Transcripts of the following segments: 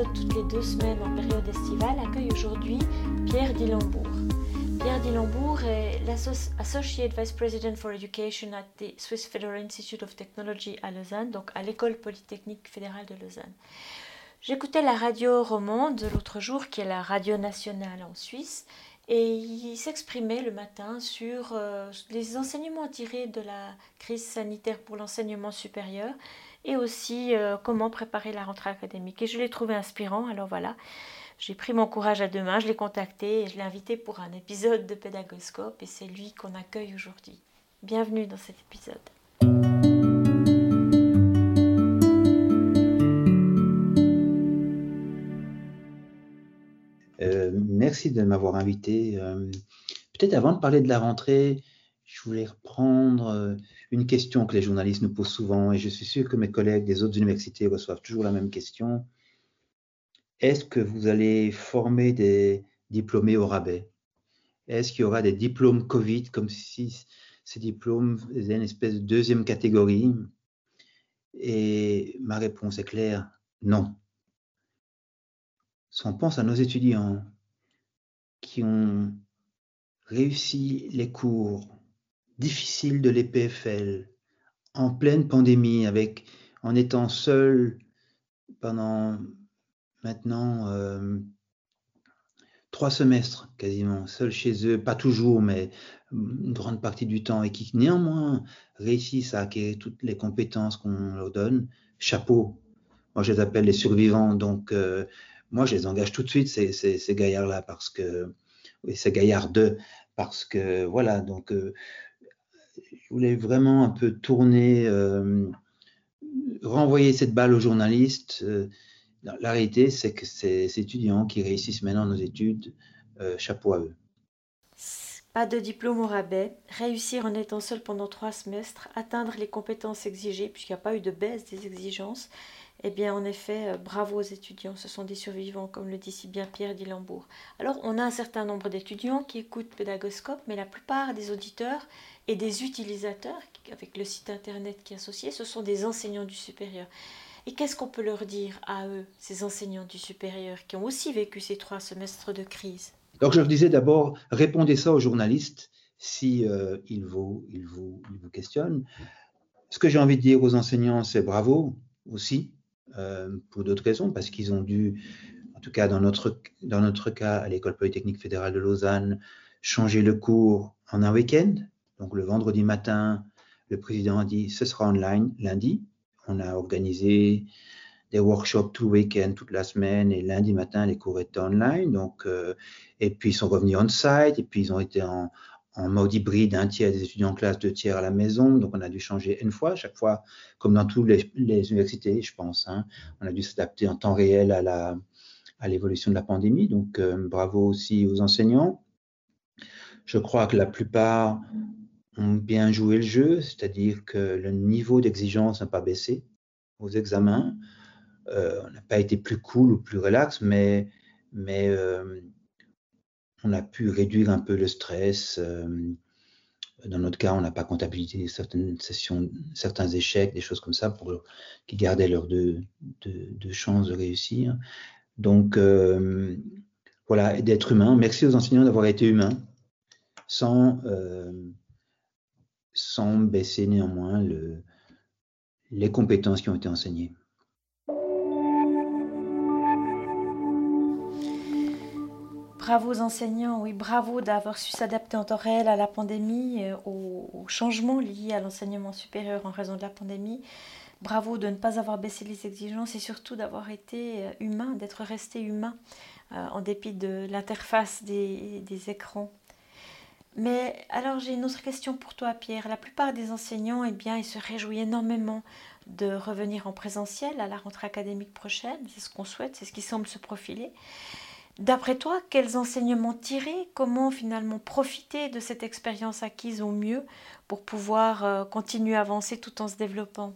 toutes les deux semaines en période estivale accueille aujourd'hui Pierre Dillembourg. Pierre Dillembourg est l'Associate Vice President for Education at the Swiss Federal Institute of Technology à Lausanne, donc à l'École Polytechnique Fédérale de Lausanne. J'écoutais la radio romande l'autre jour, qui est la radio nationale en Suisse, et il s'exprimait le matin sur euh, les enseignements tirés de la crise sanitaire pour l'enseignement supérieur et aussi euh, comment préparer la rentrée académique. Et je l'ai trouvé inspirant, alors voilà, j'ai pris mon courage à deux mains, je l'ai contacté et je l'ai invité pour un épisode de Pédagoscope et c'est lui qu'on accueille aujourd'hui. Bienvenue dans cet épisode. Euh, merci de m'avoir invité. Euh, peut-être avant de parler de la rentrée, je voulais reprendre euh, une question que les journalistes nous posent souvent, et je suis sûr que mes collègues des autres universités reçoivent toujours la même question. Est-ce que vous allez former des diplômés au rabais? Est-ce qu'il y aura des diplômes Covid, comme si ces diplômes faisaient une espèce de deuxième catégorie? Et ma réponse est claire, non. Si on pense à nos étudiants qui ont réussi les cours difficile de l'EPFL, en pleine pandémie, avec, en étant seul pendant maintenant euh, trois semestres quasiment, seul chez eux, pas toujours, mais une grande partie du temps, et qui néanmoins réussissent à acquérir toutes les compétences qu'on leur donne, chapeau. Moi, je les appelle les survivants, donc euh, moi, je les engage tout de suite, ces, ces, gaillards-là, parce que, oui, ces gaillards de parce que, voilà, donc euh, je voulais vraiment un peu tourner, euh, renvoyer cette balle aux journalistes. Euh, la réalité, c'est que ces étudiants qui réussissent maintenant nos études, euh, chapeau à eux. Pas de diplôme au rabais, réussir en étant seul pendant trois semestres, atteindre les compétences exigées, puisqu'il n'y a pas eu de baisse des exigences, eh bien, en effet, euh, bravo aux étudiants, ce sont des survivants, comme le dit si bien Pierre Dillembourg. Alors, on a un certain nombre d'étudiants qui écoutent Pédagoscope, mais la plupart des auditeurs et des utilisateurs, avec le site internet qui est associé, ce sont des enseignants du supérieur. Et qu'est-ce qu'on peut leur dire à eux, ces enseignants du supérieur, qui ont aussi vécu ces trois semestres de crise? Donc, je leur disais d'abord, répondez ça aux journalistes si euh, ils, vous, ils, vous, ils vous questionnent. Ce que j'ai envie de dire aux enseignants, c'est bravo aussi euh, pour d'autres raisons, parce qu'ils ont dû, en tout cas dans notre, dans notre cas à l'École polytechnique fédérale de Lausanne, changer le cours en un week-end. Donc le vendredi matin, le président a dit ce sera online lundi. On a organisé des workshops tout le week-end, toute la semaine, et lundi matin, les cours étaient online. Donc, euh, et puis ils sont revenus on-site, et puis ils ont été en, en mode hybride, un tiers des étudiants en classe, deux tiers à la maison. Donc, on a dû changer une fois, chaque fois, comme dans toutes les, universités, je pense. Hein. on a dû s'adapter en temps réel à la à l'évolution de la pandémie. Donc, euh, bravo aussi aux enseignants. Je crois que la plupart ont bien joué le jeu, c'est-à-dire que le niveau d'exigence n'a pas baissé aux examens. Euh, on n'a pas été plus cool ou plus relax, mais, mais euh, on a pu réduire un peu le stress. Euh, dans notre cas, on n'a pas comptabilisé certaines sessions, certains échecs, des choses comme ça, pour qui gardaient leurs deux, chances de réussir. Donc, euh, voilà, d'être humain. Merci aux enseignants d'avoir été humains, sans, euh, baisser néanmoins le, les compétences qui ont été enseignées. Bravo aux enseignants, oui, bravo d'avoir su s'adapter en temps réel à la pandémie, euh, aux, changements liés à l'enseignement supérieur en raison de la pandémie. Bravo de ne pas avoir baissé les exigences et surtout d'avoir été euh, humain, d'être resté humain euh, en dépit de l'interface des, écrans. Mais alors j'ai une autre question pour toi Pierre. La plupart des enseignants, eh bien, ils se réjouissent énormément de revenir en présentiel à la rentrée académique prochaine. C'est ce qu'on souhaite, c'est ce qui semble se profiler. D'après toi, quels enseignements tirer? Comment finalement profiter de cette expérience acquise au mieux pour pouvoir euh, continuer à avancer tout en se développant?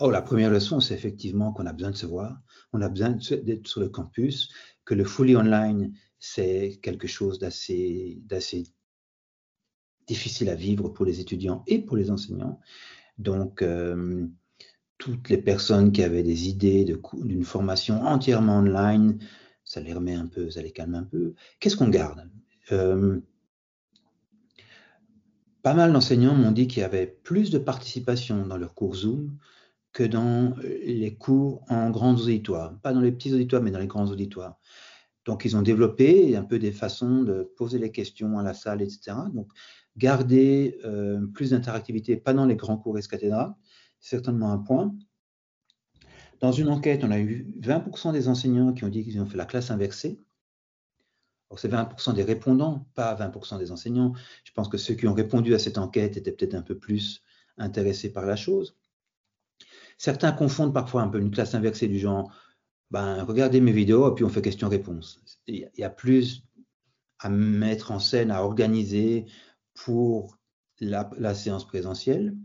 Oh, la première leçon, c'est effectivement qu'on a besoin de se voir, on a besoin d'être sur le campus, que le fully online, c'est quelque chose d'assez difficile à vivre pour les étudiants et pour les enseignants. Donc, euh, toutes les personnes qui avaient des idées d'une formation entièrement online, ça les remet un peu, ça les calme un peu. Qu'est-ce qu'on garde? Euh, Pas mal d'enseignants m'ont dit qu'il y avait plus de participation dans leurs cours Zoom que dans les cours en grands auditoires. Pas dans les petits auditoires, mais dans les grands auditoires. Donc, ils ont développé un peu des façons de poser les questions à la salle, etc. Donc, garder euh, plus d'interactivité, pas dans les grands cours Escathédra, c'est certainement un point. Dans une enquête, on a eu 20% des enseignants qui ont dit qu'ils ont fait la classe inversée. C'est 20% des répondants, pas 20% des enseignants. Je pense que ceux qui ont répondu à cette enquête étaient peut-être un peu plus intéressés par la chose. Certains confondent parfois un peu une classe inversée du genre, ben, regardez mes vidéos et puis on fait question-réponse. Il y a plus à mettre en scène, à organiser pour la séance présentielle.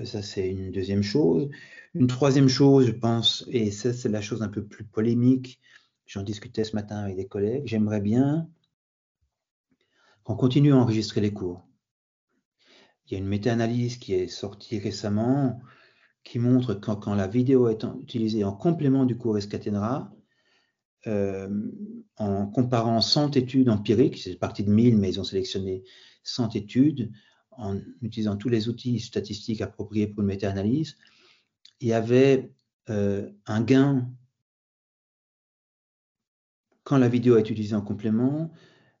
Euh, ça, c'est une deuxième chose. Une troisième chose, je pense, et ça, c'est la chose un peu plus polémique, j'en discutais ce matin avec des collègues, j'aimerais bien qu'on continue à enregistrer les cours. Il y a une méta-analyse qui est sortie récemment qui montre que quand, la vidéo est utilisée en complément du cours Escatenra, euh, en comparant 100 études empiriques, c'est parti de 1000, mais ils ont sélectionné 100 études, en utilisant tous les outils statistiques appropriés pour une méta-analyse, il y avait euh, un gain quand la vidéo est utilisée en complément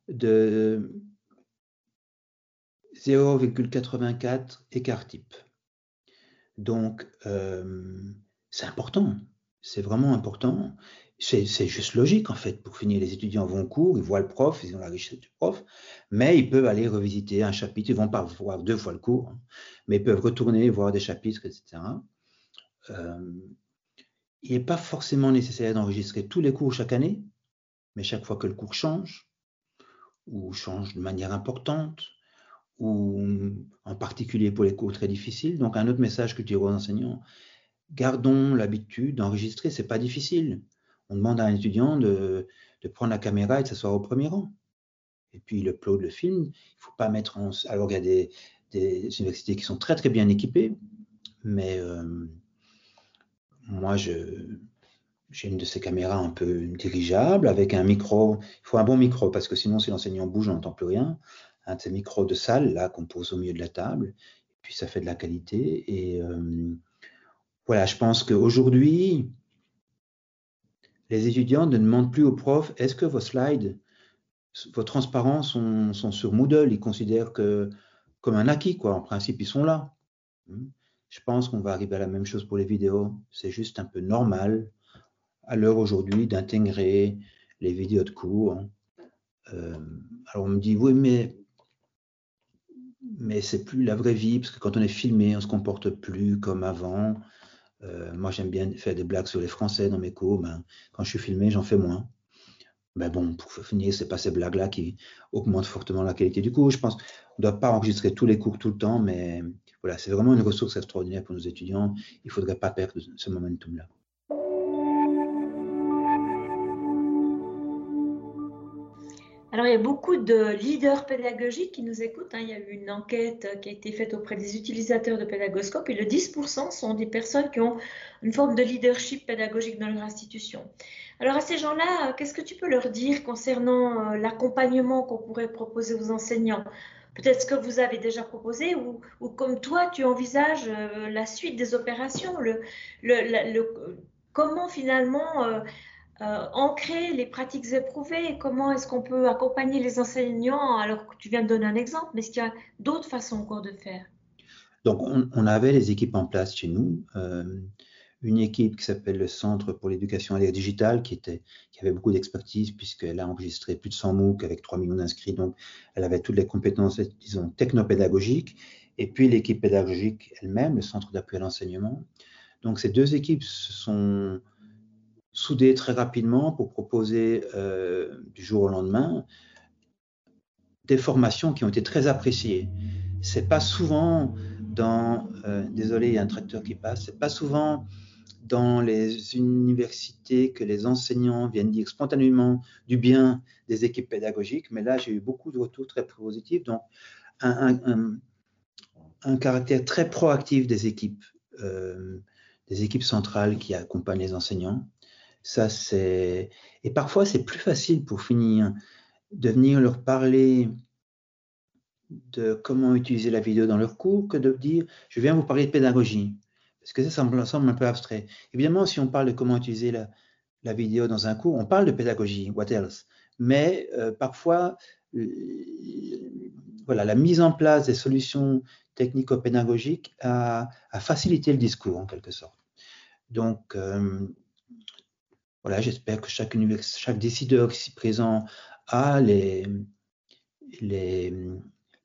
de 0,84 écart type. Donc, euh, c'est important, c'est vraiment important c'est juste logique en fait. Pour finir, les étudiants vont au cours, ils voient le prof, ils ont la richesse du prof, mais ils peuvent aller revisiter un chapitre. Ils vont pas voir deux fois le cours, hein, mais ils peuvent retourner voir des chapitres, etc. Euh, il n'est pas forcément nécessaire d'enregistrer tous les cours chaque année, mais chaque fois que le cours change, ou change de manière importante, ou en particulier pour les cours très difficiles. Donc un autre message que je dirais aux enseignants, gardons l'habitude d'enregistrer, c'est pas difficile on demande à un étudiant de, prendre la caméra et de s'asseoir au premier rang. Et puis il upload le film. Il faut pas mettre en. Alors il y a des, universités qui sont très très bien équipées, mais euh, moi. J'ai une de ces caméras un peu dirigeable avec un micro. Il faut un bon micro parce que sinon, si l'enseignant bouge, on n'entend plus rien. Un de ces micros de salle là qu'on pose au milieu de la table. Et puis ça fait de la qualité. Et euh, voilà, je pense qu'aujourd'hui, les étudiants ne demandent plus aux profs est-ce que vos slides, vos transparents sont, sur Moodle? Ils considèrent que comme un acquis, quoi. En principe, ils sont là. Je pense qu'on va arriver à la même chose pour les vidéos. C'est juste un peu normal à l'heure aujourd'hui d'intégrer les vidéos de cours. Euh, alors on me dit oui, mais mais c'est plus la vraie vie parce que quand on est filmé, on se comporte plus comme avant. Euh, moi, j'aime bien faire des blagues sur les Français dans mes cours. Ben, quand je suis filmé, j'en fais moins. Mais bon, pour finir, c'est pas ces blagues-là qui augmentent fortement la qualité du cours. Je pense qu'on ne doit pas enregistrer tous les cours tout le temps, mais voilà, c'est vraiment une ressource extraordinaire pour nos étudiants. Il ne faudrait pas perdre ce momentum-là. Alors, il y a beaucoup de leaders pédagogiques qui nous écoutent. Hein. Il y a eu une enquête qui a été faite auprès des utilisateurs de Pédagoscope et le 10% sont des personnes qui ont une forme de leadership pédagogique dans leur institution. Alors, à ces gens-là, qu'est-ce que tu peux leur dire concernant euh, l'accompagnement qu'on pourrait proposer aux enseignants? Peut-être ce que vous avez déjà proposé ou, comme toi, tu envisages euh, la suite des opérations, comment finalement euh, euh, ancrer les pratiques éprouvées comment est-ce qu'on peut accompagner les enseignants? Alors que tu viens de donner un exemple, mais est-ce qu'il y a d'autres façons encore de faire? Donc, on, avait les équipes en place chez nous. Euh, une équipe qui s'appelle le Centre pour l'éducation à l'ère digitale, qui, était, qui avait beaucoup d'expertise, puisqu'elle a enregistré plus de 100 MOOC avec 3 millions d'inscrits. Donc, elle avait toutes les compétences, disons, technopédagogiques. Et puis, l'équipe pédagogique elle-même, le Centre d'appui à l'enseignement. Donc, ces deux équipes se sont soudé très rapidement pour proposer euh, du jour au lendemain des formations qui ont été très appréciées. C'est pas souvent dans, euh, désolé, il y a un tracteur qui passe, c'est pas souvent dans les universités que les enseignants viennent dire spontanément du bien des équipes pédagogiques, mais là j'ai eu beaucoup de retours très positifs, donc un, caractère très proactif des équipes. Euh, des équipes centrales qui accompagnent les enseignants. Ça, c'est et parfois c'est plus facile pour finir de venir leur parler de comment utiliser la vidéo dans leur cours que de dire je viens vous parler de pédagogie. Parce que ça, semble un peu abstrait. Évidemment, si on parle de comment utiliser la, vidéo dans un cours, on parle de pédagogie, what else? Mais euh, parfois, voilà, la mise en place des solutions technico-pédagogiques a, facilité le discours en quelque sorte. Donc, euh, voilà, j'espère que chaque, décideur ici présent a les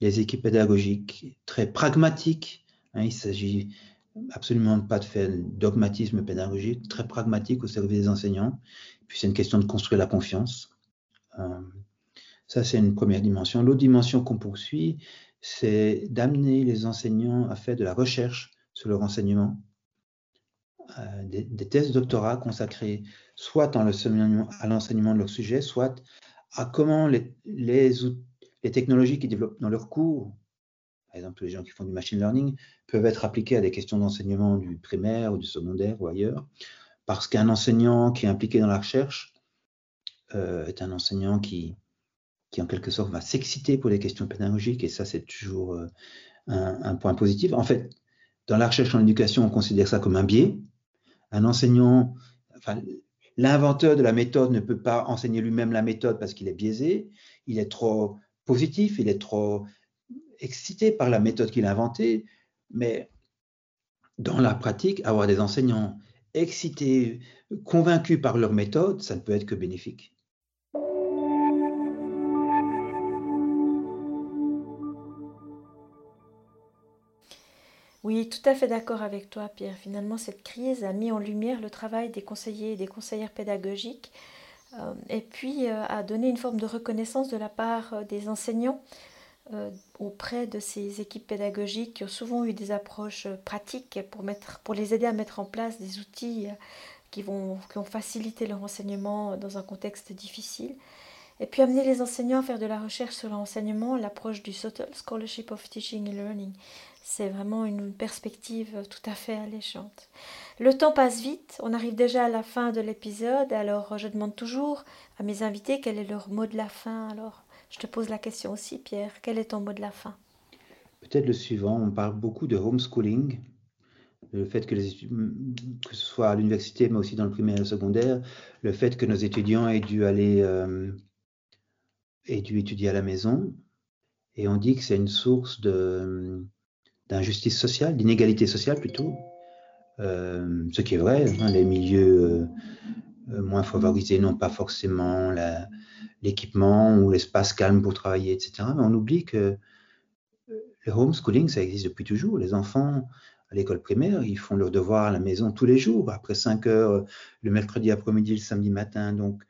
équipes pédagogiques très pragmatiques. Hein, il s'agit absolument pas de faire dogmatisme pédagogique, très pragmatique au service des enseignants. Puis c'est une question de construire la confiance. Euh, ça, c'est une première dimension. L'autre dimension qu'on poursuit, c'est d'amener les enseignants à faire de la recherche sur leur enseignement, euh, des, des, thèses de doctorat consacrées soit à l'enseignement de leur sujet, soit à comment les, les, les technologies qu'ils développent dans leurs cours, par exemple les gens qui font du machine learning, peuvent être appliquées à des questions d'enseignement du primaire ou du secondaire ou ailleurs, parce qu'un enseignant qui est impliqué dans la recherche euh, est un enseignant qui, qui en quelque sorte va s'exciter pour les questions pédagogiques, et ça c'est toujours euh, un, un, point positif. En fait, dans la recherche en éducation, on considère ça comme un biais. Un enseignant, enfin, l'inventeur de la méthode ne peut pas enseigner lui-même la méthode parce qu'il est biaisé, il est trop positif, il est trop excité par la méthode qu'il a inventée, mais dans la pratique, avoir des enseignants excités, convaincus par leur méthode, ça ne peut être que bénéfique. Oui, tout à fait d'accord avec toi, Pierre. Finalement, cette crise a mis en lumière le travail des conseillers et des conseillères pédagogiques euh, et puis euh, a donné une forme de reconnaissance de la part euh, des enseignants auprès de ces équipes pédagogiques qui ont souvent eu des approches pratiques pour, mettre, pour les aider à mettre en place des outils qui, vont, qui ont facilité leur enseignement dans un contexte difficile. Et puis amener les enseignants à faire de la recherche sur l'enseignement, l'approche du Total Scholarship of Teaching and Learning. C'est vraiment une perspective tout à fait alléchante. Le temps passe vite, on arrive déjà à la fin de l'épisode, alors je demande toujours à mes invités quel est leur mot de la fin. Alors je te pose la question aussi, Pierre, quel est ton mot de la fin? Peut-être le suivant, on parle beaucoup de homeschooling, le fait que, les, que ce soit à l'université, mais aussi dans le primaire et le secondaire, le fait que nos étudiants aient dû aller, euh, étudier à la maison, et on dit que c'est une source de d'injustice sociale, d'inégalité sociale plutôt, euh, ce qui est vrai, hein, les milieux euh, moins favorisés n'ont pas forcément l'équipement ou l'espace calme pour travailler, etc. Mais on oublie que le homeschooling, ça existe depuis toujours. Les enfants à l'école primaire, ils font leurs devoirs à la maison tous les jours, après 5 heures, le mercredi après-midi, le samedi matin. Donc,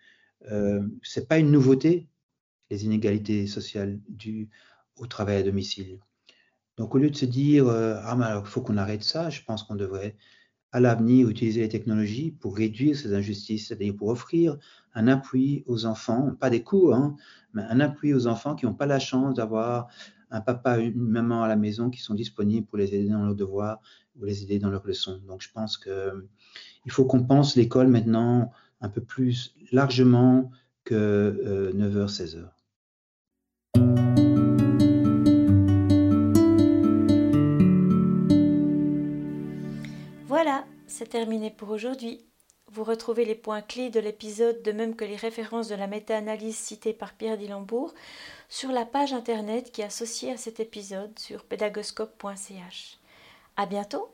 euh, ce n'est pas une nouveauté, les inégalités sociales dues au travail à domicile. Donc, au lieu de se dire, euh, ah, mais il faut qu'on arrête ça, je pense qu'on devrait, à l'avenir utiliser les technologies pour réduire ces injustices, c'est-à-dire pour offrir un appui aux enfants, pas des cours, hein, mais un appui aux enfants qui n'ont pas la chance d'avoir un papa, une maman à la maison qui sont disponibles pour les aider dans leurs devoirs ou les aider dans leurs leçons. Donc je pense qu'il faut qu'on pense l'école maintenant un peu plus largement que euh, 9h, 16h. Voilà, c'est terminé pour aujourd'hui. Vous retrouvez les points clés de l'épisode, de même que les références de la méta-analyse citée par Pierre Dillembourg, sur la page internet qui est associée à cet épisode sur pédagoscope.ch. À bientôt!